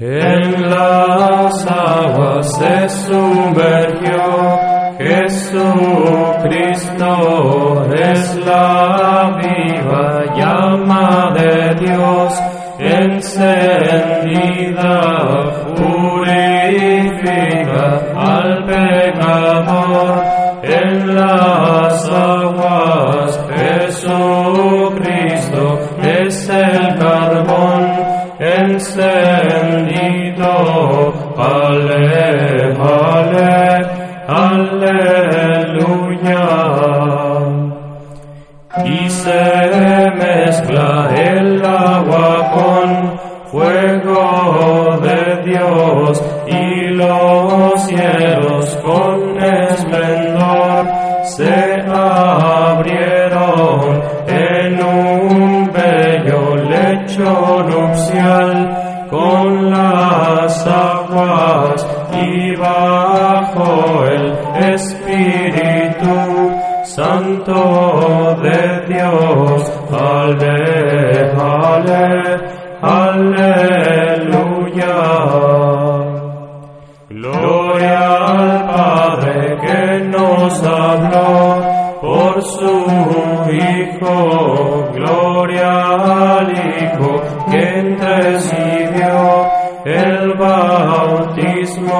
En las aguas se sumergió Jesucristo, es la viva llama de Dios, encendida, purifica al pecador. En las aguas Jesucristo es el carbón encendido. Ale, ale, aleluya. Y se mezcla el agua con fuego de Dios y los cielos con esplendor se abrieron en un bello lecho nupcial las y bajo el Espíritu Santo de Dios. Ale, ale, aleluya. Gloria al Padre que nos habló por su Hijo. Gloria al Hijo